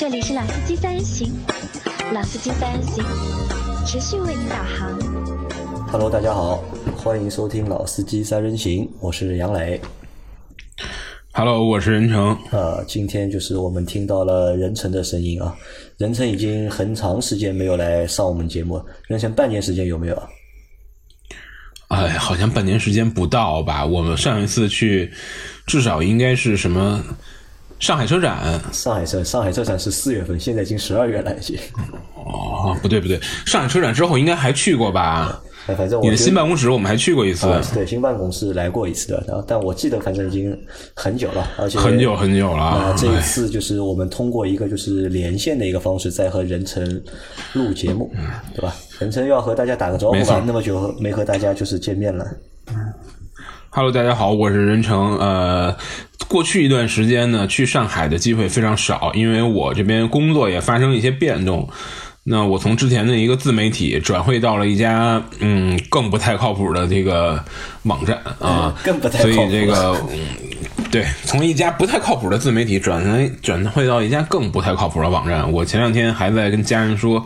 这里是老司机三人行，老司机三人行，持续为您导航。Hello，大家好，欢迎收听《老司机三人行》，我是杨磊。Hello，我是任成。呃，今天就是我们听到了任成的声音啊。任成已经很长时间没有来上我们节目，任成半年时间有没有啊？哎，好像半年时间不到吧？我们上一次去，至少应该是什么上海车展？上海车上海车展是四月份，现在已经十二月了，已经。哦，不对不对，上海车展之后应该还去过吧？哎，反正我你的新办公室我们还去过一次，啊，对，新办公室来过一次的，然后但我记得反正已经很久了，而且很久很久了那这一哎次就是我们通过一个就是连线的一个方式，在和任晨录节目，对吧？任晨要和大家打个招呼吧，那么久没和大家就是见面了。Hello，大家好，我是任成。呃，过去一段时间呢，去上海的机会非常少，因为我这边工作也发生一些变动。那我从之前的一个自媒体转会到了一家嗯更不太靠谱的这个网站啊，更不太所以这个嗯对，从一家不太靠谱的自媒体转成转会到一家更不太靠谱的网站。我前两天还在跟家人说，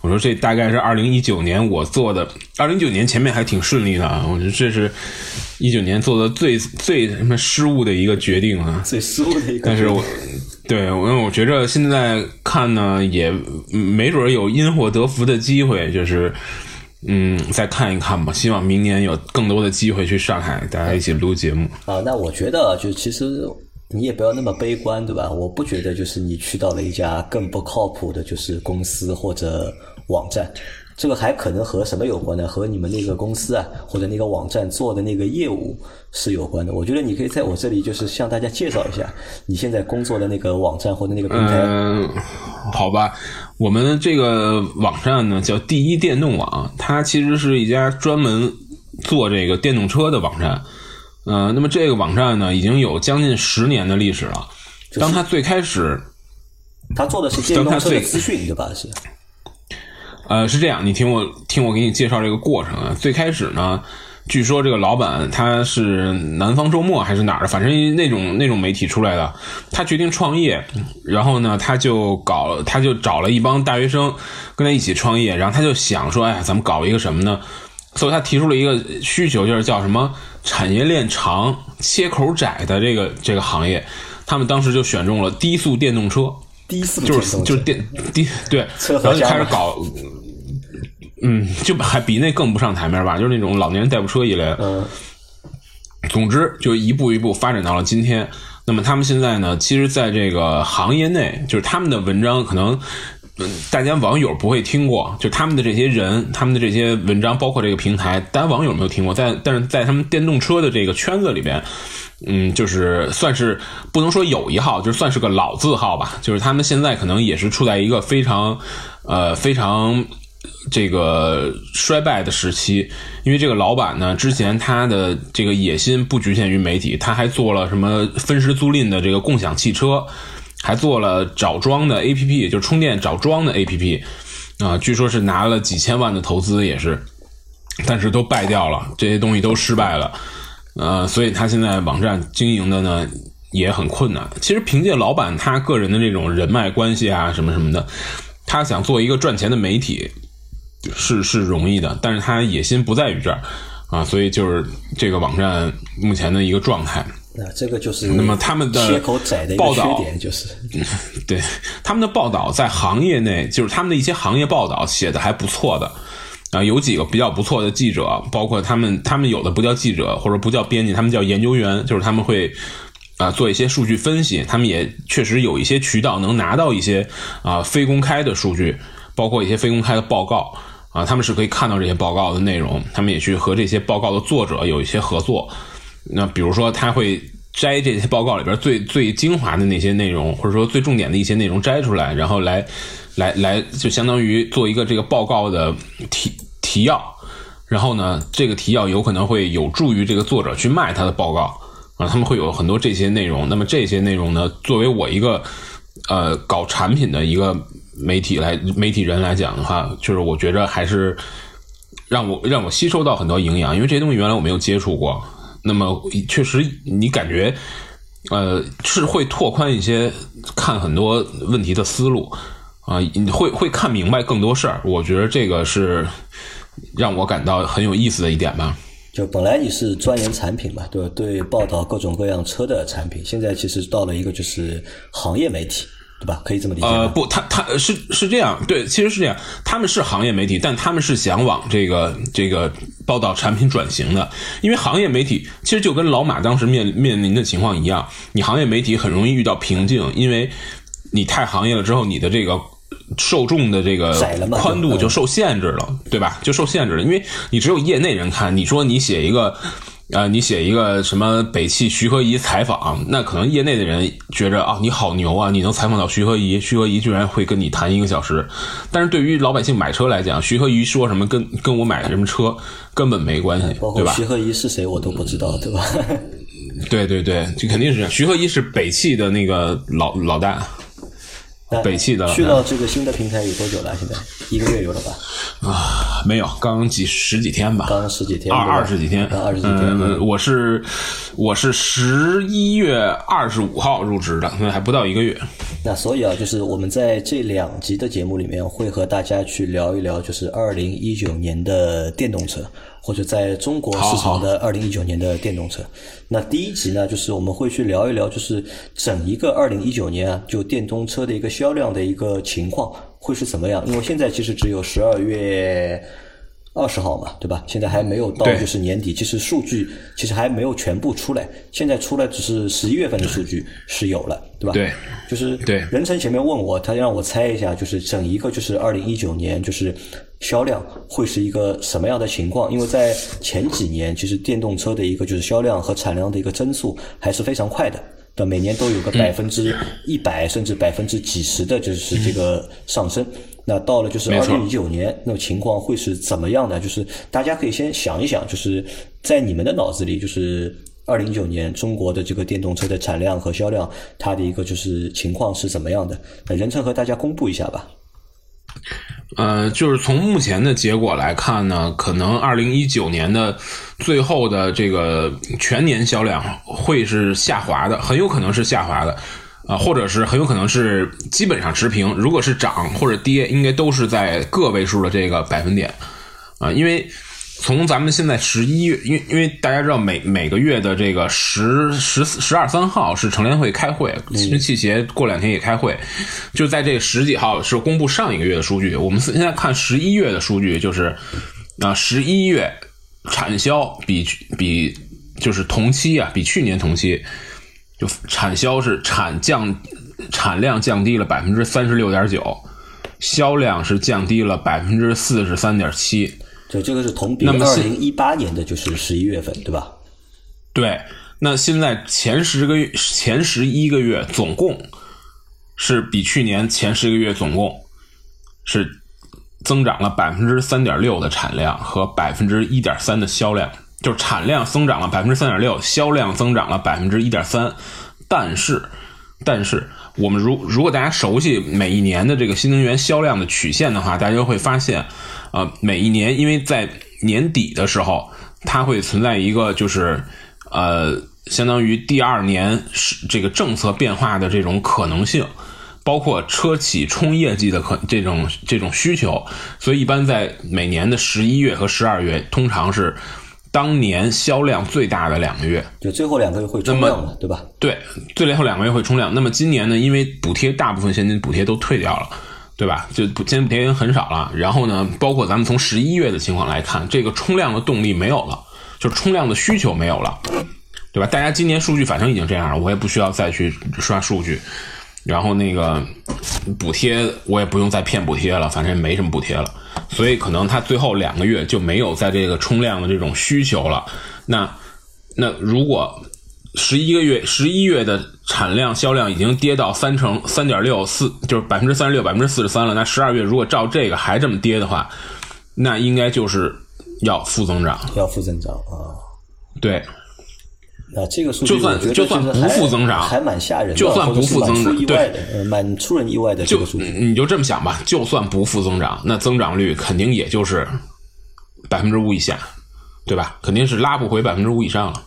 我说这大概是二零一九年我做的，二零一九年前面还挺顺利的啊，我觉得这是一九年做的最最什么失误的一个决定啊。最失误的一个，但是我对，因为我觉着现在看呢，也嗯没准有因祸得福的机会，就是嗯，再看一看吧。希望明年有更多的机会去上海，大家一起录节目。啊，那我觉得就其实你也不要那么悲观，对吧？我不觉得就是你去到了一家更不靠谱的，就是公司或者网站，这个还可能和什么有关呢？和你们那个公司啊或者那个网站做的那个业务是有关的。我觉得你可以在我这里就是向大家介绍一下你现在工作的那个网站或者那个平台。嗯，好吧，我们这个网站呢叫第一电动网，它其实是一家专门做这个电动车的网站。呃，那么这个网站呢已经有将近十年的历史了。当它最开始他做的是电动车的资讯，对吧？是呃，是这样，你听我听我给你介绍这个过程啊。最开始呢，据说这个老板他是南方周末还是哪儿的，反正那种那种媒体出来的。他决定创业，然后呢，他就搞，他就找了一帮大学生跟他一起创业，然后他就想说，哎，咱们搞一个什么呢？所以他提出了一个需求，就是叫什么产业链长、切口窄的这个这个行业。他们当时就选中了低速电动车。低速就是就是电低对，然后就开始搞，嗯，就还比那更不上台面吧，就是那种老年人代步车一类的。嗯总之，就一步一步发展到了今天。那么他们现在呢，其实在这个行业内，就是他们的文章可能。嗯，大家网友不会听过，就他们的这些人，他们的这些文章，包括这个平台，大家网友没有听过，但但是在他们电动车的这个圈子里边，嗯，就是算是不能说有一号，就算是个老字号吧。就是他们现在可能也是处在一个非常呃非常这个衰败的时期，因为这个老板呢，之前他的这个野心不局限于媒体，他还做了什么分时租赁的这个共享汽车，还做了找桩的 A P P，就是充电找桩的 A P P，啊、据说是拿了几千万的投资，也是。但是都败掉了，这些东西都失败了，呃，所以他现在网站经营的呢也很困难。其实凭借老板他个人的这种人脉关系啊，什么什么的，他想做一个赚钱的媒体是是容易的，但是他野心不在于这儿啊，所以就是这个网站目前的一个状态。那这个就是那么他们的报道点，就是对他们的报道在行业内，就是他们的一些行业报道写的还不错的。啊，有几个比较不错的记者，包括他们，他们有的不叫记者或者不叫编辑，他们叫研究员，就是他们会啊做一些数据分析，他们也确实有一些渠道能拿到一些啊非公开的数据，包括一些非公开的报告啊，他们是可以看到这些报告的内容，他们也去和这些报告的作者有一些合作。那比如说，他会摘这些报告里边最最精华的那些内容，或者说最重点的一些内容摘出来，然后来来来，就相当于做一个这个报告的提提要。然后呢，这个提要有可能会有助于这个作者去卖他的报告啊，他们会有很多这些内容。那么这些内容呢，作为我一个呃搞产品的一个媒体来媒体人来讲的话，就是我觉着还是让我让我吸收到很多营养，因为这些东西原来我没有接触过。那么确实，你感觉呃是会拓宽一些看很多问题的思路啊，你会会看明白更多事儿。我觉得这个是让我感到很有意思的一点吧。就本来你是钻研产品嘛，对吧？对，报道各种各样车的产品，现在其实到了一个就是行业媒体。对吧？可以这么理解。呃，不，他他是是这样，对，其实是这样。他们是行业媒体，但他们是想往这个这个报道产品转型的。因为行业媒体其实就跟老马当时面面临的情况一样，你行业媒体很容易遇到瓶颈，因为你太行业了之后，你的这个受众的这个宽度就受限制了，对吧？就受限制了，因为你只有业内人看。你说你写一个。啊，你写一个什么北汽徐和宜采访，那可能业内的人觉着啊，你好牛啊，你能采访到徐和宜，徐和宜居然会跟你谈一个小时。但是对于老百姓买车来讲，徐和宜说什么跟跟我买什么车根本没关系，对吧？徐和宜是谁我都不知道，对吧？对对对，这肯定是这样。徐和宜是北汽的那个老老大。北汽的去到这个新的平台有多久了？现在一个月有了吧？啊，没有，刚几十几天吧。刚十几天，二二十几天，二十几天。我是我是十一月二十五号入职的，还不到一个月。那所以啊，就是我们在这两集的节目里面会和大家去聊一聊，就是二零一九年的电动车。或者在中国市场的二零一九年的电动车，那第一集呢，就是我们会去聊一聊，就是整一个二零一九年啊，就电动车的一个销量的一个情况会是怎么样？因为现在其实只有十二月。二十号嘛，对吧？现在还没有到，就是年底。其实数据其实还没有全部出来，现在出来只是十一月份的数据是有了，对吧？对，就是对。任成前面问我，他让我猜一下，就是整一个就是二零一九年就是销量会是一个什么样的情况？因为在前几年，其实电动车的一个就是销量和产量的一个增速还是非常快的，对，每年都有个百分之一百甚至百分之几十的，就是这个上升。那到了就是二零一九年，那情况会是怎么样的？就是大家可以先想一想，就是在你们的脑子里，就是二零一九年中国的这个电动车的产量和销量，它的一个就是情况是怎么样的？那任成和大家公布一下吧。呃，就是从目前的结果来看呢，可能二零一九年的最后的这个全年销量会是下滑的，很有可能是下滑的。啊，或者是很有可能是基本上持平。如果是涨或者跌，应该都是在个位数的这个百分点啊。因为从咱们现在十一月，因为因为大家知道每每个月的这个十十十二三号是成联会开会，新汽协过两天也开会，就在这十几号是公布上一个月的数据。我们现在看十一月的数据，就是啊，十一月产销比比就是同期啊，比去年同期。就产销是产降产量降低了百分之三十六点九，销量是降低了百分之四十三点七。就这个是同比二零一八年的就是十一月份，对吧？对，那现在前十个月前十一个月总共是比去年前十个月总共是增长了百分之三点六的产量和百分之一点三的销量。就产量增长了百分之三点六，销量增长了百分之一点三，但是，但是我们如如果大家熟悉每一年的这个新能源销量的曲线的话，大家会发现，呃，每一年因为在年底的时候，它会存在一个就是，呃，相当于第二年是这个政策变化的这种可能性，包括车企冲业绩的可这种这种需求，所以一般在每年的十一月和十二月，通常是。当年销量最大的两个月，就最后两个月会冲量的，对吧？对，最后两个月会冲量。那么今年呢？因为补贴大部分现金补贴都退掉了，对吧？就现金补贴已经很少了。然后呢，包括咱们从十一月的情况来看，这个冲量的动力没有了，就是冲量的需求没有了，对吧？大家今年数据反正已经这样了，我也不需要再去刷数据。然后那个补贴我也不用再骗补贴了，反正也没什么补贴了，所以可能它最后两个月就没有在这个冲量的这种需求了。那那如果十一个月十一月的产量销量已经跌到三成三点六四，就是百分之三十六百分之四十三了。那十二月如果照这个还这么跌的话，那应该就是要负增长，要负增长啊，对。啊，这个数据就算就算不负增长，还蛮吓人的，就算不负增长，对，蛮出人意外的这个数据。你就这么想吧，就算不负增长，那增长率肯定也就是百分之五以下，对吧？肯定是拉不回百分之五以上了。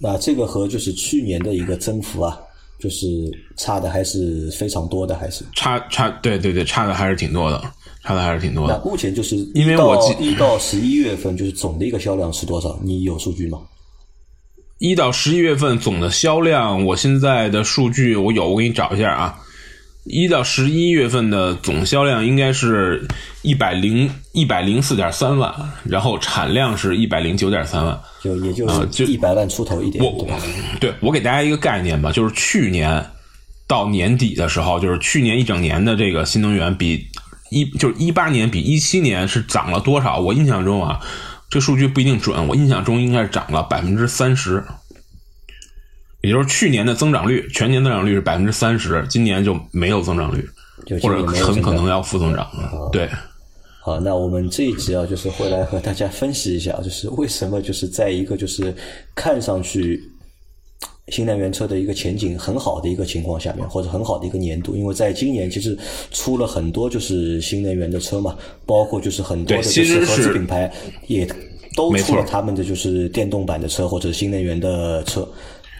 那这个和就是去年的一个增幅啊，就是差的还是非常多的，还是差差对对对，差的还是挺多的，差的还是挺多的那的。目前就是因为到我记一到十一月份，就是总的一个销量是多少？你有数据吗？一到十一月份总的销量，我现在的数据我有，我给你找一下啊。一到十一月份的总销量应该是一百零一百零四点三万，然后产量是一百零九点三万。就也就啊就是一百万出头一点，我对吧？对我给大家一个概念吧，就是去年到年底的时候，就是去年一整年的这个新能源比一就是一八年比一七年是涨了多少？我印象中啊，这数据不一定准，我印象中应该是涨了百分之三十，也就是去年的增长率，全年增长率是百分之三十，今年就没有增长率，就或者很可能要负增长。对，好，那我们这一集啊，就是会来和大家分析一下，就是为什么就是在一个就是看上去新能源车的一个前景很好的一个情况下面，或者很好的一个年度，因为在今年其实出了很多就是新能源的车嘛，包括就是很多的就是合资品牌也都出了他们的就是电动版的车或者新能源的车。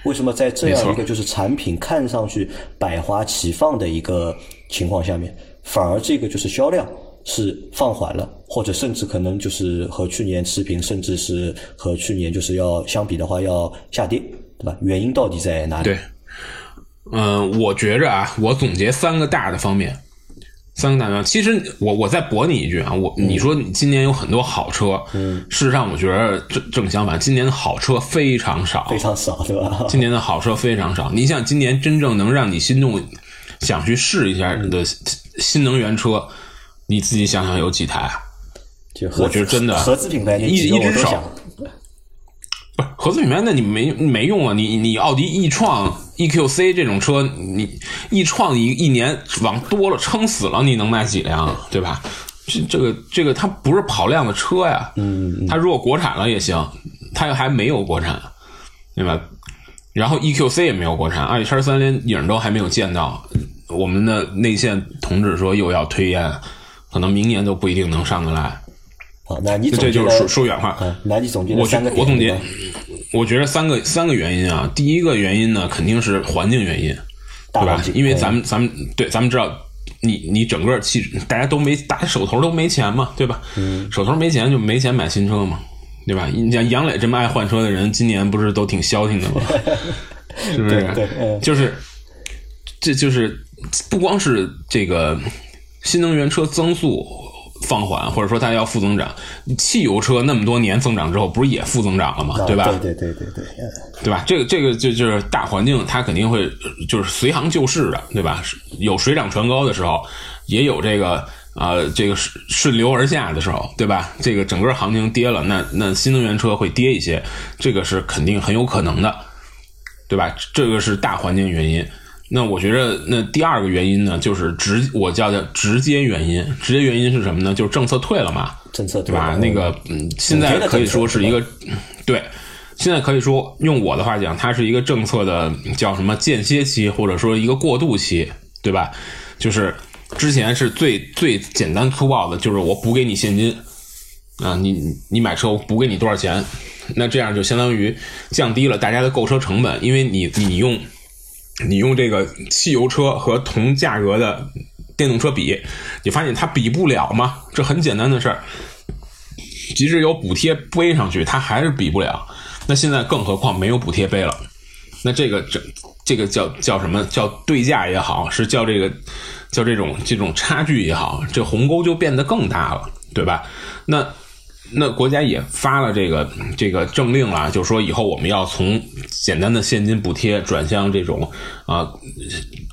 为什么在这样一个就是产品看上去百花齐放的一个情况下面，反而这个就是销量是放缓了，或者甚至可能就是和去年持平，甚至是和去年就是要相比的话要下跌，对吧？原因到底在哪里？对，嗯、我觉着啊，我总结三个大的方面，三个大的。其实我我再驳你一句啊，我你说你今年有很多好车，嗯，事实上我觉得正正相反，今年的好车非常少，非常少，对吧？今年的好车非常少。你想，今年真正能让你心动、想去试一下的新能源车，你自己想想有几台啊？就合我觉得真的合资品牌那一一只手不是合资品牌，那你没没用啊！你你奥迪 e 创、EQC 这种车，你 e 创一一年往多了撑死了，你能卖几辆啊？对吧？这这个这个它不是跑量的车呀，嗯，它如果国产了也行，它还没有国产，对吧？然后 EQC 也没有国产，阿里叉三连影都还没有见到。我们的内线同志说又要推延，可能明年都不一定能上得来。好，那你总这就是说说远话。嗯，那你总结我我总结，我觉得三个三个原因啊。第一个原因呢，肯定是环境原因，对吧因为嗯咱们咱们对咱们知道，你你整个汽大家都没大家手头都没钱嘛，对吧？嗯手头没钱就没钱买新车嘛，对吧？你像杨磊这么爱换车的人，今年不是都挺消停的吗？是不是？对对嗯就是这就是不光是这个新能源车增速放缓，或者说它要负增长，汽油车那么多年增长之后，不是也负增长了吗？啊对吧？对对对对对，嗯对吧？这个这个就就是大环境，它肯定会呃就是随行就市的，对吧？有水涨船高的时候，也有这个啊、呃这个顺顺流而下的时候，对吧？这个整个行情跌了，那那新能源车会跌一些，这个是肯定很有可能的，对吧？这个是大环境原因。那我觉得，那第二个原因呢，就是直我叫叫直接原因。直接原因是什么呢？就是政策退了嘛，政策对吧？嗯那个嗯，现在可以说是一个对，现在可以说用我的话讲，它是一个政策的叫什么间歇期，或者说一个过渡期，对吧？就是之前是最最简单粗暴的，就是我补给你现金啊，你你你买车我补给你多少钱，那这样就相当于降低了大家的购车成本，因为你你用你用这个汽油车和同价格的电动车比，你发现它比不了吗？这很简单的事儿。即使有补贴背上去，它还是比不了。那现在更何况没有补贴背了，那这个这这个叫叫什么叫对价也好，是叫这个叫这种这种差距也好，这鸿沟就变得更大了，对吧？那那国家也发了这个这个政令了，就是说以后我们要从简单的现金补贴转向这种啊、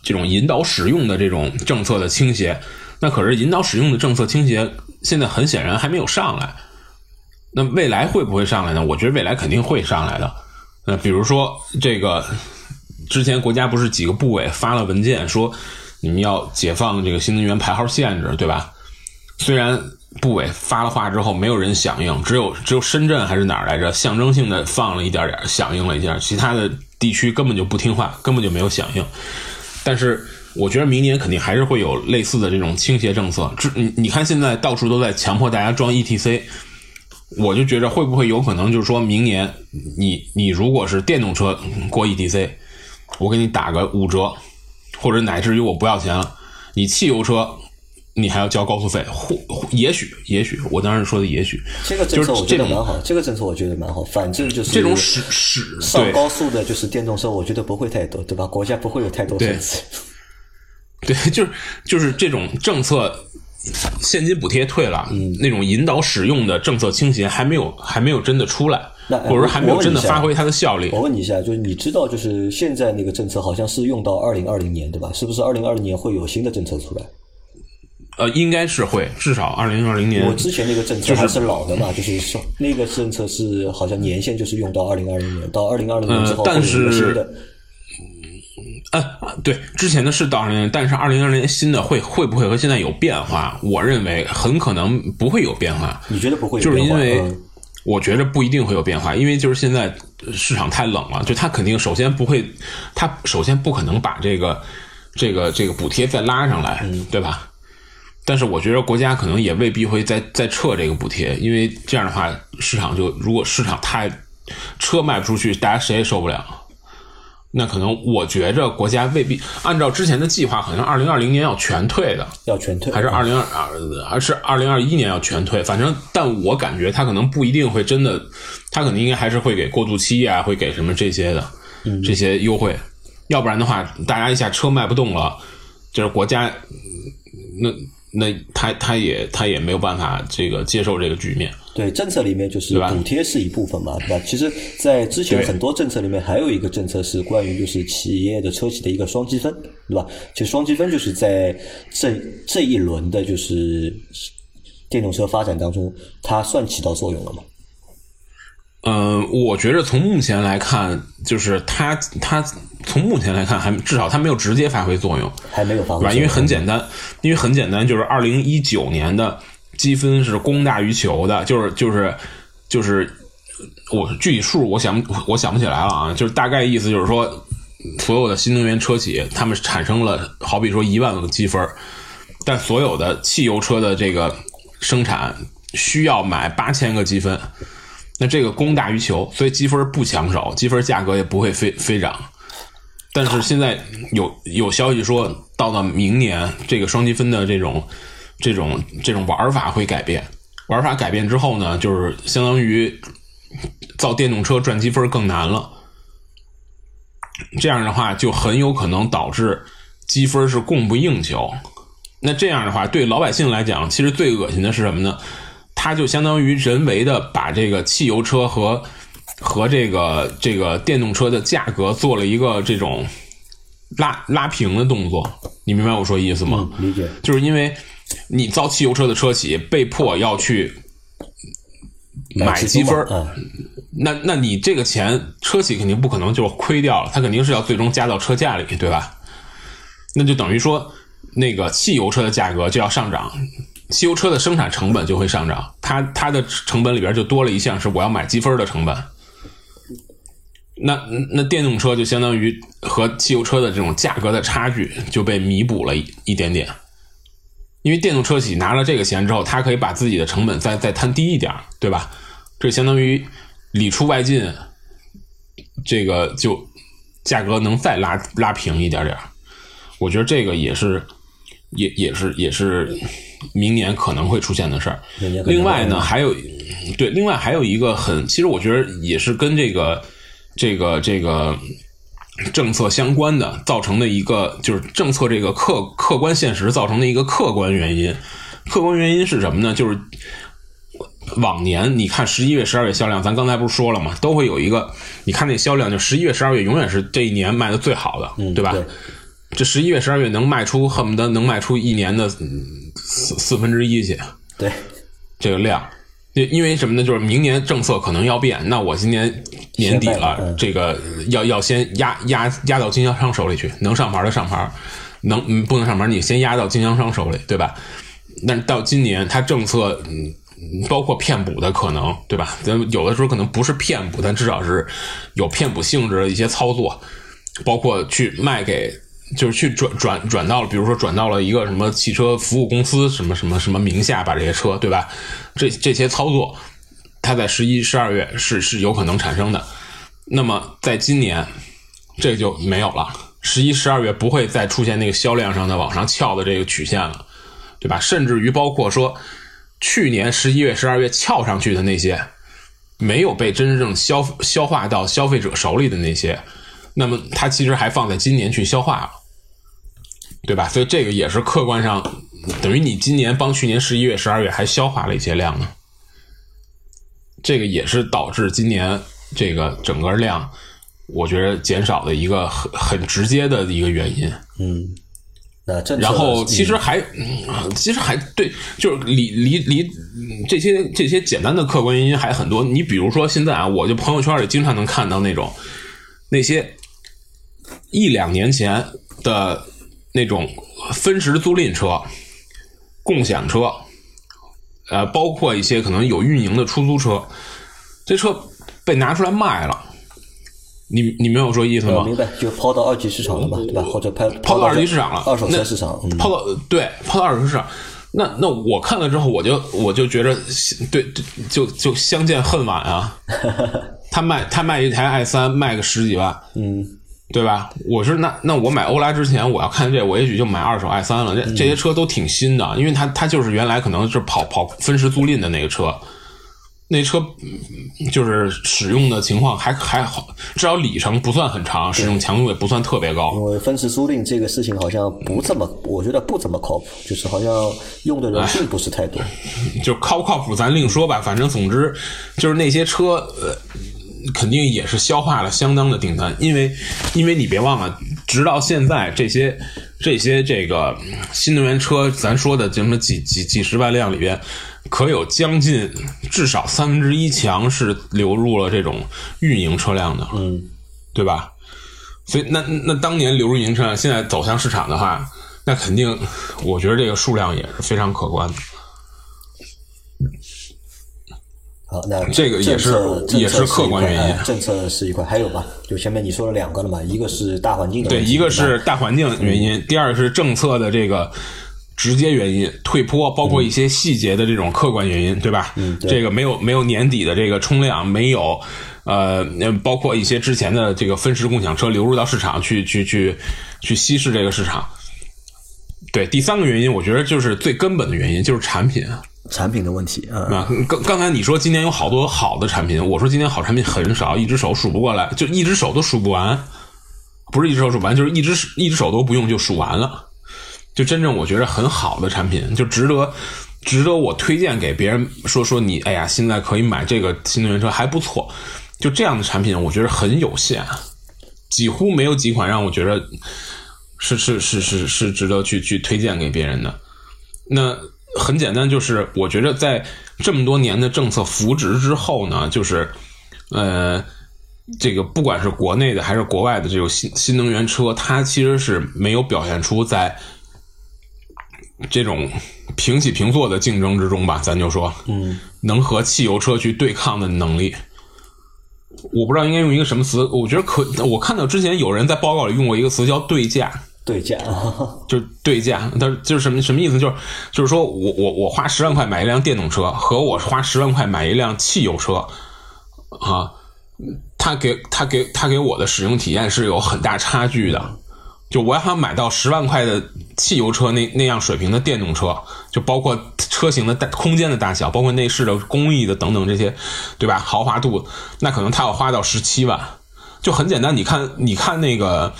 这种引导使用的这种政策的倾斜。那可是引导使用的政策倾斜，现在很显然还没有上来。那未来会不会上来呢？我觉得未来肯定会上来的。那，比如说这个之前国家不是几个部委发了文件说你们要解放这个新能源排号限制，对吧？虽然部委发了话之后没有人响应，只有只有深圳还是哪儿来着，象征性的放了一点点响应了一下，其他的地区根本就不听话，根本就没有响应。但是我觉得明年肯定还是会有类似的这种倾斜政策。这你你看现在到处都在强迫大家装 ETC，我就觉着会不会有可能就是说明年你你如果是电动车过 ETC，我给你打个五折，或者乃至于我不要钱了，你汽油车你还要交高速费，或或也许也许，我当时说的也许，这个政策我觉得蛮好，这个政策我觉得蛮好。反正就是这种使使上高速的，就是电动车，我觉得不会太多，对吧？国家不会有太多对限制。对，就是就是这种政策，现金补贴退了，嗯那种引导使用的政策倾斜还没有还没有真的出来，那哎或者说还没有真的发挥它的效力。我问你一下，就是你知道，就是现在那个政策好像是用到二零二零年，对吧？是不是二零二零年会有新的政策出来？呃，应该是会，至少二零二零年我之前那个政策还是老的嘛，就是说那个政策是好像年限就是用到二零二零年，到二零二零年之后呃但是新的。呃，对，之前的是到二零年，但是二零二零年新的会会不会和现在有变化？我认为很可能不会有变化，你觉得不会有就是？因为嗯我觉得不一定会有变化，因为就是现在市场太冷了，就它肯定首先不会，它首先不可能把这个这个这个补贴再拉上来，对吧？但是我觉得国家可能也未必会再再撤这个补贴，因为这样的话，市场就如果市场太车卖不出去，大家谁也受不了。那可能我觉着国家未必按照之前的计划，好像二零二零年要全退的，要全退，还是二零二二，还是二零二一年要全退？反正，但我感觉他可能不一定会真的，他可能应该还是会给过渡期啊，会给什么这些的，这些优惠。要不然的话，大家一下车卖不动了，就是国家，那那他他也他也没有办法这个接受这个局面。对政策里面就是补贴是一部分嘛，对吧？其实，在之前很多政策里面还有一个政策是关于就是企业的车企的一个双积分，对吧？其实双积分就是在这这一轮的就是电动车发展当中，它算起到作用了吗？嗯，我觉着从目前来看，就是它它从目前来看还至少它没有直接发挥作用。还没有发挥作对吧？用，因为很简单，因为很简单，就是二零一九年的积分是供大于求的，就是就是就是我具体数我想我想不起来了啊，就是大概意思就是说，所有的新能源车企他们产生了好比说一万个积分，但所有的汽油车的这个生产需要买八千个积分。那这个供大于求，所以积分不抢手，积分价格也不会飞飞涨。但是现在有有消息说，到了明年，这个双积分的这种这种这种玩法会改变。玩法改变之后呢，就是相当于造电动车赚积分更难了。这样的话，就很有可能导致积分是供不应求。那这样的话，对老百姓来讲，其实最恶心的是什么呢？它就相当于人为的把这个汽油车和和这个这个电动车的价格做了一个这种拉拉平的动作，你明白我说意思吗？理解。就是因为你造汽油车的车企被迫要去买积积分嗯，那那你这个钱车企肯定不可能就亏掉了，它肯定是要最终加到车价里，对吧？那就等于说，那个汽油车的价格就要上涨，汽油车的生产成本就会上涨，它它的成本里边就多了一项是我要买积分的成本。那那电动车就相当于和汽油车的这种价格的差距就被弥补了一一点点，因为电动车企拿了这个钱之后，它可以把自己的成本再再摊低一点，对吧？这相当于里出外进，这个就价格能再拉拉平一点点。我觉得这个也是，也也是也是明年可能会出现的事儿。另外呢，还有对，另外还有一个很，其实我觉得也是跟这个这个这个政策相关的，造成的一个就是政策这个客客观现实造成的一个客观原因。客观原因是什么呢？就是往年你看十一月、十二月销量，咱刚才不是说了吗？都会有一个，你看那销量，就十一月、十二月永远是这一年卖的最好的，嗯，对吧？对这十一月、十二月能卖出恨不得能卖出一年的嗯四四分之一去，对，这个量。因因为什么呢？就是明年政策可能要变，那我今年年底了，嗯这个要要先压压压到经销商手里去，能上牌的上牌，能嗯不能上牌你先压到经销商手里，对吧？但是到今年，它政策嗯包括骗补的可能，对吧？咱有的时候可能不是骗补，但至少是有骗补性质的一些操作，包括去卖给，就是去转转转到了，比如说转到了一个什么汽车服务公司什么什么什么名下，把这些车，对吧？这这些操作，它在十一、十二月是是有可能产生的。那么在今年，这就没有了。十一、十二月不会再出现那个销量上的往上翘的这个曲线了，对吧？甚至于包括说去年十一月、十二月翘上去的那些没有被真正消消化到消费者手里的那些，那么它其实还放在今年去消化了，对吧？所以这个也是客观上等于你今年帮去年十一月、十二月还消化了一些量呢，这个也是导致今年这个整个量。我觉得减少的一个很很直接的一个原因，嗯，那这然后其实还，其实还对，就是离离离这些这些简单的客观原因还很多。你比如说现在啊，我就朋友圈里经常能看到那种那些一两年前的那种分时租赁车、共享车，呃，包括一些可能有运营的出租车，这车被拿出来卖了。你你没有说意思吗？明白，就抛到二级市场了嘛，对吧？或者抛抛到二级市场了，二手车市场，抛到对抛到二手市场。那那我看了之后，我就我就觉得，对，就就相见恨晚啊。他卖他卖一台 i 三卖个十几万，嗯，对吧？我是那那我买欧拉之前，我要看这，我也许就买二手 i 三了。这这些车都挺新的，因为它它就是原来可能是跑跑分时租赁的那个车。那车就是使用的情况还还好，至少里程不算很长，使用强度也不算特别高。因为分时租赁这个事情好像不这么，我觉得不怎么靠谱，就是好像用的人并不是太多。就靠不靠谱咱另说吧，反正总之就是那些车，呃，肯定也是消化了相当的订单，因为因为你别忘了，直到现在这些这些这个新能源车，咱说的什么几几几十万辆里边。可有将近至少三分之一强是流入了这种运营车辆的，嗯，对吧？所以那那当年流入运营车辆，现在走向市场的话，那肯定，我觉得这个数量也是非常可观的。好，那这个也是也是客观原因，政策是一块，还有吧？就前面你说了两个了嘛，一个是大环境的，对，一个是大环境原因，第二个是政策的这个。直接原因退坡，包括一些细节的这种客观原因，对吧？嗯，这个没有没有年底的这个冲量，没有呃，包括一些之前的这个分时共享车流入到市场去去去去稀释这个市场。对，第三个原因，我觉得就是最根本的原因，就是产品，产品的问题啊。刚刚才你说今年有好多好的产品，我说今年好产品很少，一只手数不过来，就一只手都数不完，不是一只手数不完，就是一只一只手都不用就数完了。就真正我觉得很好的产品，就值得值得我推荐给别人说说你，哎呀，现在可以买这个新能源车还不错。就这样的产品，我觉得很有限，几乎没有几款让我觉得是是是是是值得去去推荐给别人的。那很简单，就是我觉得在这么多年的政策扶植之后呢，就是呃，这个不管是国内的还是国外的这种新新能源车，它其实是没有表现出在。这种平起平坐的竞争之中吧，咱就说，嗯，能和汽油车去对抗的能力，我不知道应该用一个什么词。我觉得可，我看到之前有人在报告里用过一个词叫对价，对价，就是对价。但就是什么什么意思？就是就是说我我我花十万块买一辆电动车，和我花十万块买一辆汽油车，啊，他给他给他给我的使用体验是有很大差距的。就我要想买到十万块的汽油车那那样水平的电动车，就包括车型的大空间的大小，包括内饰的工艺的等等这些，对吧？豪华度，那可能他要花到十七万。就很简单，你看，你看那个，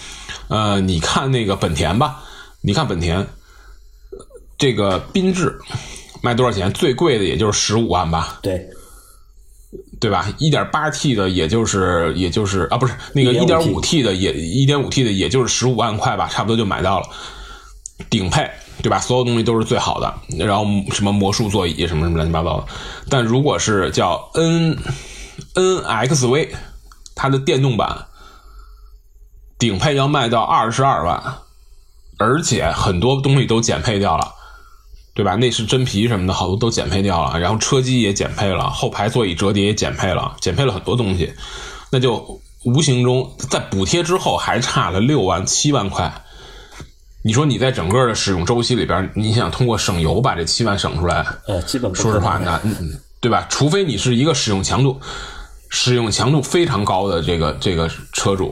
呃，你看那个本田吧，你看本田，这个缤智卖多少钱？最贵的也就是十五万吧？对。对吧？一点八 T 的，也就是也就是啊，不是那个一点五 T 的，也一点五 T 的，也就是十五万块吧，差不多就买到了顶配，对吧？所有东西都是最好的，然后什么魔术座椅，什么什么乱七八糟的。但如果是叫 N N X V，它的电动版顶配要卖到二十二万，而且很多东西都减配掉了。对吧？内饰真皮什么的好多都减配掉了，然后车机也减配了，后排座椅折叠也减配了，减配了很多东西，那就无形中在补贴之后还差了六万七万块。你说你在整个的使用周期里边，你想通过省油把这七万省出来？呃，基本说实话，那对吧？除非你是一个使用强度使用强度非常高的这个这个车主，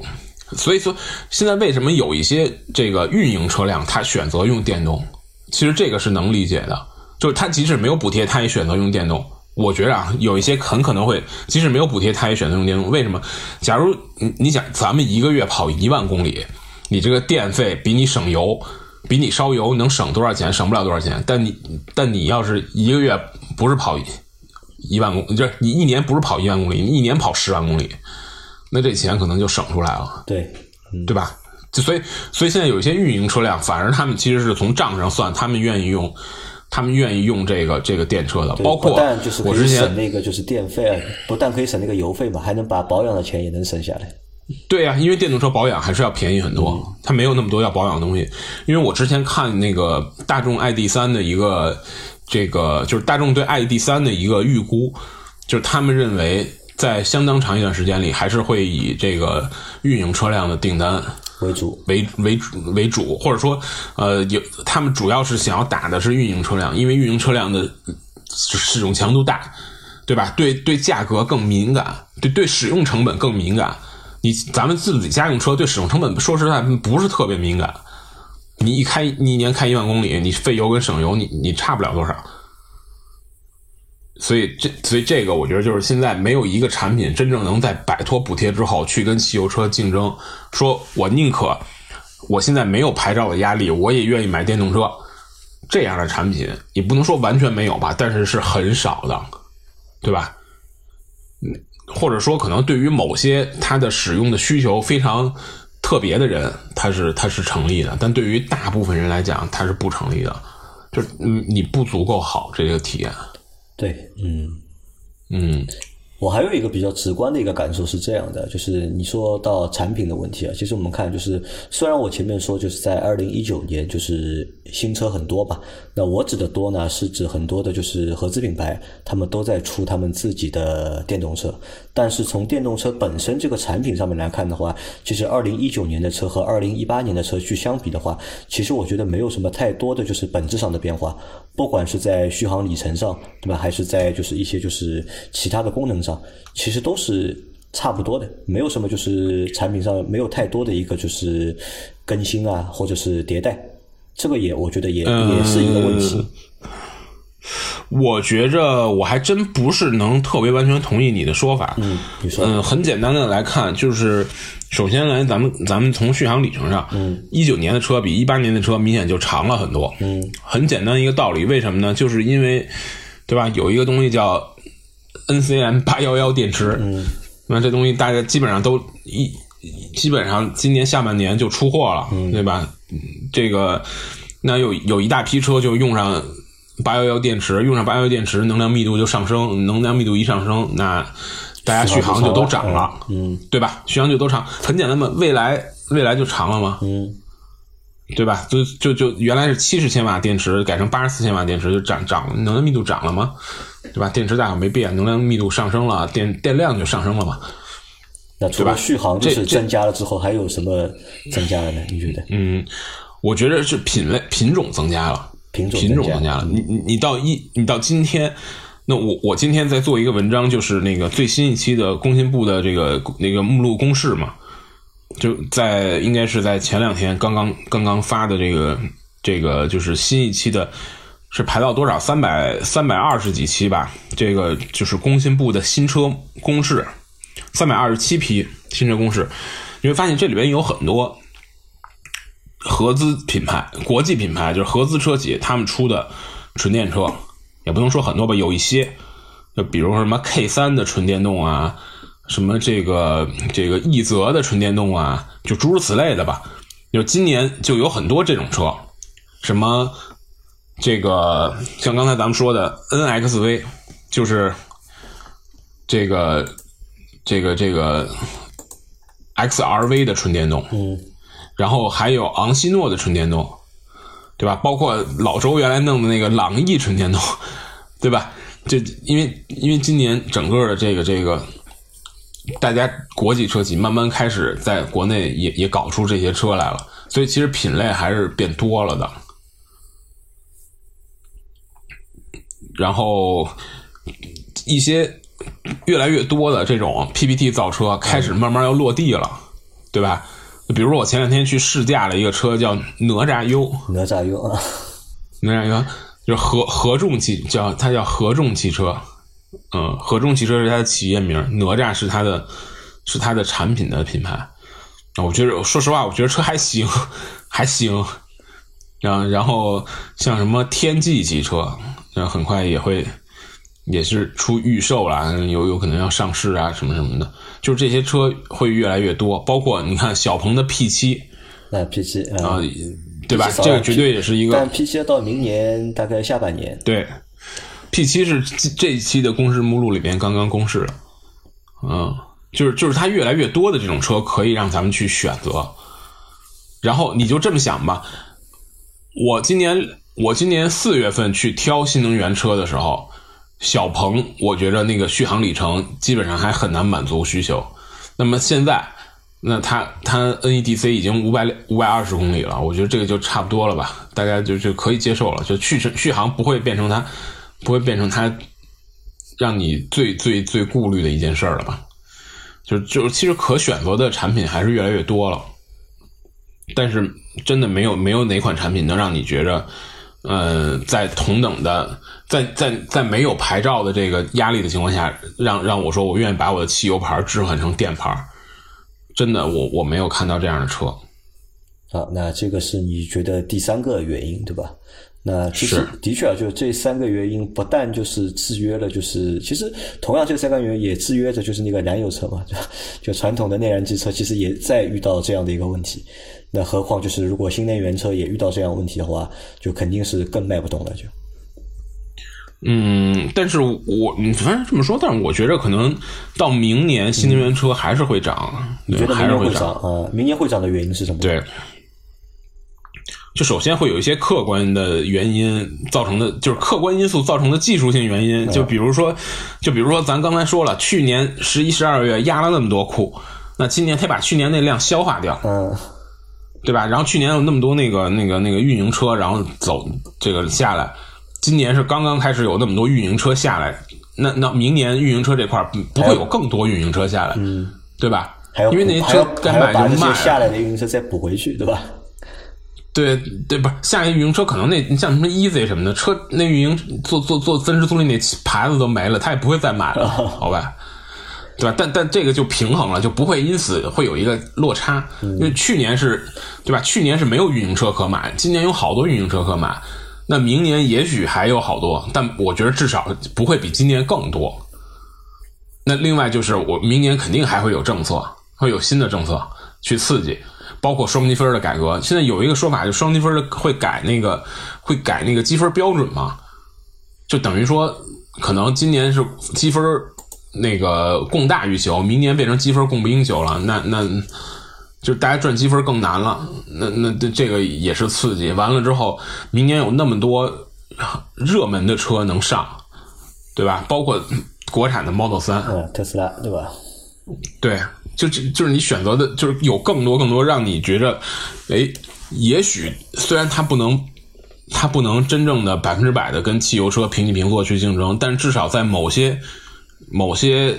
所以说，现在为什么有一些这个运营车辆它选择用电动？其实这个是能理解的，就是它即使没有补贴，它也选择用电动。我觉着啊，有一些很可能会，即使没有补贴，它也选择用电动。为什么？假如你你想，咱们一个月跑一万公里，你这个电费比你省油，比你烧油能省多少钱？省不了多少钱。但你但你要是一个月不是跑一万公，就是你一年不是跑一万公里，你一年跑十万公里，那这钱可能就省出来了，对，对吧？就所以所以现在有一些运营车辆，反而他们其实是从账上算，他们愿意用。他们愿意用这个这个电车的，包括就是我之前省那个就是电费，不但可以省那个油费嘛，还能把保养的钱也能省下来。对呀、因为电动车保养还是要便宜很多，它没有那么多要保养的东西。因为我之前看那个大众 ID 三的一个这个，就是大众对 ID 三的一个预估，就是他们认为在相当长一段时间里，还是会以这个运营车辆的订单为主，为为主为主，或者说，呃，有他们主要是想要打的是运营车辆，因为运营车辆的使使用强度大，对吧？对对，价格更敏感，对对使用成本更敏感。你咱们自己家用车对使用成本说实在不是特别敏感，你一开你一年开一万公里，你费油跟省油你你差不了多少。所以这所以这个我觉得就是现在没有一个产品真正能在摆脱补贴之后去跟汽油车竞争，说我宁可我现在没有牌照的压力，我也愿意买电动车。这样的产品也不能说完全没有吧，但是是很少的，对吧？嗯，或者说可能对于某些它的使用的需求非常特别的人，它是它是成立的，但对于大部分人来讲，它是不成立的，就是嗯你不足够好这个体验。对，嗯。嗯我还有一个比较直观的一个感受是这样的，就是你说到产品的问题啊，其实我们看就是，虽然我前面说就是在二零一九年就是新车很多吧，那我指的多呢是指很多的就是合资品牌，他们都在出他们自己的电动车，但是从电动车本身这个产品上面来看的话，其实二零一九年的车和二零一八年的车去相比的话，其实我觉得没有什么太多的就是本质上的变化，不管是在续航里程上，对吧，还是在就是一些就是其他的功能上，其实都是差不多的，没有什么就是产品上没有太多的一个就是更新啊，或者是迭代，这个也我觉得也、也是一个问题。我觉着我还真不是能特别完全同意你的说法。嗯，你说，嗯，很简单的来看，就是首先来，咱们咱们从续航里程上，嗯，一九年的车比一八年的车明显就长了很多。嗯，很简单一个道理，为什么呢？就是因为，对吧？有一个东西叫 NCM 八幺幺电池，嗯，那这东西大家基本上都一基本上今年下半年就出货了，对吧？嗯这个那有有一大批车就用上八幺幺电池，用上八幺幺电池，能量密度就上升，能量密度一上升，那大家续航就都涨了，嗯对吧？续航就都长，很简单嘛，未来未来就长了嘛？嗯对吧？就就就原来是七十千瓦电池，改成八十四千瓦电池，就涨涨能量密度涨了吗？对吧？电池大小没变，能量密度上升了，电电量就上升了嘛。那除了续航就是这这增加了之后，还有什么增加了呢？你觉得？嗯，我觉得是品类品种增加了，品种品种增加增加了。你你你到一你到今天，那我我今天在做一个文章，就是那个最新一期的工信部的这个那个目录公示嘛，就在应该是在前两天刚刚刚刚发的这个这个就是新一期的。是排到多少？三百三百二十几期吧。这个就是工信部的新车公示，三百二十七批新车公示。你会发现这里边有很多合资品牌、国际品牌，就是合资车企他们出的纯电车，也不能说很多吧，有一些，就比如说什么 K 三的纯电动啊，什么这个这个奕泽的纯电动啊，就诸如此类的吧。就今年就有很多这种车，什么这个像刚才咱们说的 NXV，就是这个这个这个 XRV 的纯电动，嗯然后还有昂希诺的纯电动，对吧？包括老周原来弄的那个朗逸纯电动，对吧？这因为因为今年整个的这个这个，大家国际车企慢慢开始在国内也也搞出这些车来了，所以其实品类还是变多了的。然后一些越来越多的这种 PPT 造车开始慢慢要落地了，对吧？比如说我前两天去试驾了一个车，叫哪吒 U，哪吒 U 啊，哪吒 U 就是合合众汽叫它叫合众汽车，嗯，合众汽车是它的企业名，哪吒是它的是它的产品的品牌。我觉得说实话，我觉得车还行，还行。然后然后像什么天际汽车，然后很快也会也是出预售啦，有有可能要上市啊，什么什么的。就是这些车会越来越多，包括你看小鹏的 P 七，那 P 七啊，对吧？这个绝对也是一个。但 P 七要到明年大概下半年。对，P 七是这一期的公示目录里边刚刚公示的，嗯，就是就是它越来越多的这种车可以让咱们去选择，然后你就这么想吧。我今年我今年四月份去挑新能源车的时候，小鹏我觉着那个续航里程基本上还很难满足需求。那么现在，那它它 NEDC 已经五百五百二十公里了，我觉得这个就差不多了吧，大概就就可以接受了。就续续航不会变成它不会变成它让你最最最顾虑的一件事儿了吧？就就其实可选择的产品还是越来越多了。但是真的没有没有哪款产品能让你觉着，呃，在同等的在在在没有牌照的这个压力的情况下，让让我说我愿意把我的汽油牌置换成电牌，真的我我没有看到这样的车。好，那这个是你觉得第三个原因对吧？那其实的确啊，就这三个原因不但就是制约了，就是其实同样这三个原因也制约着就是那个燃油车嘛，就 就传统的内燃机车其实也在遇到这样的一个问题。那何况就是如果新能源车也遇到这样问题的话，就肯定是更卖不动了。就，嗯，但是我你反正这么说，但是我觉着可能到明年新能源车还是会涨。你觉得明年会涨啊？明年会涨的原因是什么？对，就首先会有一些客观的原因造成的，就是客观因素造成的技术性原因。就比如说，就比如说咱刚才说了，去年十一、十二月压了那么多库，那今年他把去年那量消化掉。嗯。对吧？然后去年有那么多那个那个那个运营车，然后走这个下来，今年是刚刚开始有那么多运营车下来，那那明年运营车这块不会有更多运营车下来，嗯对吧？因为那些车该买就卖，下来的运营车再补回去，对吧？对对，不是下一运营车可能那像什么 Easy 什么的车，那运营做做做增值租赁那牌子都没了，他也不会再买了，好吧？对吧？但但这个就平衡了，就不会因此会有一个落差。因为去年是，对吧？去年是没有运营车可买，今年有好多运营车可买。那明年也许还有好多，但我觉得至少不会比今年更多。那另外就是，我明年肯定还会有政策，会有新的政策去刺激，包括双积分的改革。现在有一个说法，就双积分的会改那个会改那个积分标准嘛？就等于说，可能今年是积分。那个供大于求，明年变成积分供不应求了，那那就大家赚积分更难了。那那这这个也是刺激。完了之后，明年有那么多热门的车能上，对吧？包括国产的 Model 三，嗯，特斯拉，对吧？对，就就就是你选择的，就是有更多更多让你觉着，哎，也许虽然它不能，它不能真正的百分之百的跟汽油车平起平坐去竞争，但至少在某些。某些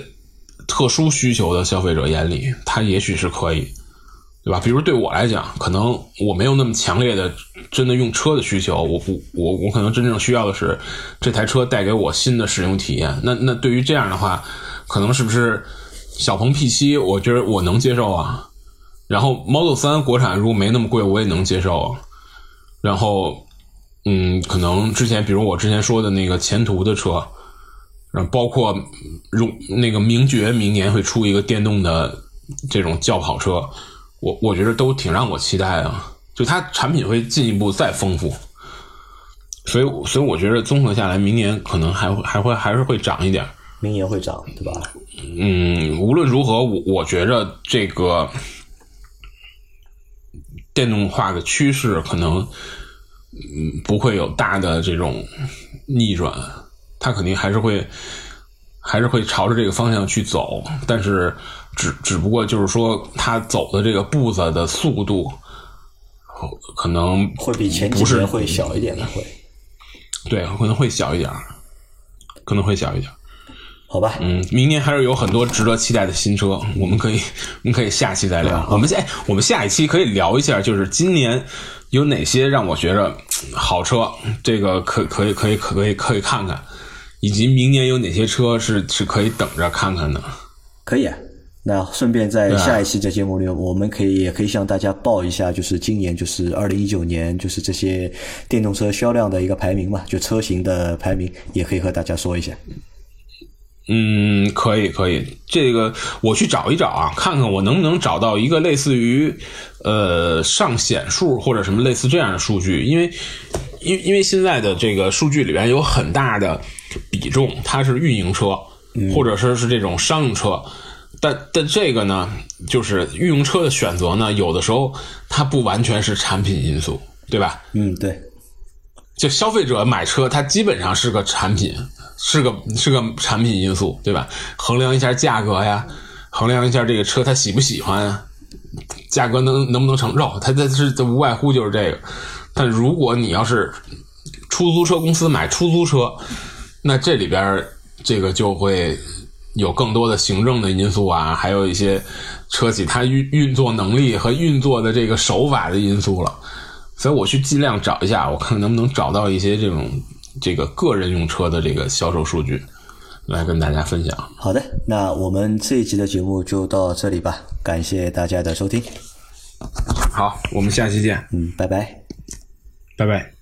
特殊需求的消费者眼里，它也许是可以，对吧？比如对我来讲，可能我没有那么强烈的真的用车的需求，我不，我我可能真正需要的是这台车带给我新的使用体验。那那对于这样的话，可能是不是小鹏 P7？我觉得我能接受啊。然后 Model 3国产如果没那么贵，我也能接受啊。然后，嗯，可能之前比如我之前说的那个前途的车。然后包括荣那个名爵明年会出一个电动的这种轿跑车，我我觉得都挺让我期待啊。就它产品会进一步再丰富，所以所以我觉得综合下来，明年可能还会还会还是会涨一点。明年会涨，对吧？嗯，无论如何，我我觉着这个电动化的趋势可能嗯不会有大的这种逆转。它肯定还是会，还是会朝着这个方向去走，但是只只不过就是说，它走的这个步子的速度，可能会比前几年会小一点的，会，对，可能会小一点，可能会小一点。好吧？嗯，明年还是有很多值得期待的新车，我们可以，我们可以下期再聊。我们下，我们下一期可以聊一下，就是今年有哪些让我觉着好车，这个可可以可以可以可以看看，以及明年有哪些车是是可以等着看看的。可以啊。那顺便在下一期的节目里，我们可以也可以向大家报一下，就是今年就是二零一九年，就是这些电动车销量的一个排名嘛，就车型的排名，也可以和大家说一下。嗯，可以可以，这个我去找一找啊，看看我能不能找到一个类似于呃上显数或者什么类似这样的数据，因为因因为现在的这个数据里边有很大的比重，它是运营车，或者说是这种商用车。但但这个呢，就是运营车的选择呢，有的时候它不完全是产品因素，对吧？嗯，对。就消费者买车，它基本上是个产品，是个是个产品因素，对吧？衡量一下价格呀，衡量一下这个车他喜不喜欢，价格能能不能承受，它这是这无外乎就是这个。但如果你要是出租车公司买出租车，那这里边这个就会。有更多的行政的因素啊，还有一些车企它运运作能力和运作的这个手法的因素了，所以我去尽量找一下，我看能不能找到一些这种这个个人用车的这个销售数据，来跟大家分享。好的，那我们这一集的节目就到这里吧，感谢大家的收听。好，我们下期见。嗯，拜拜，拜拜。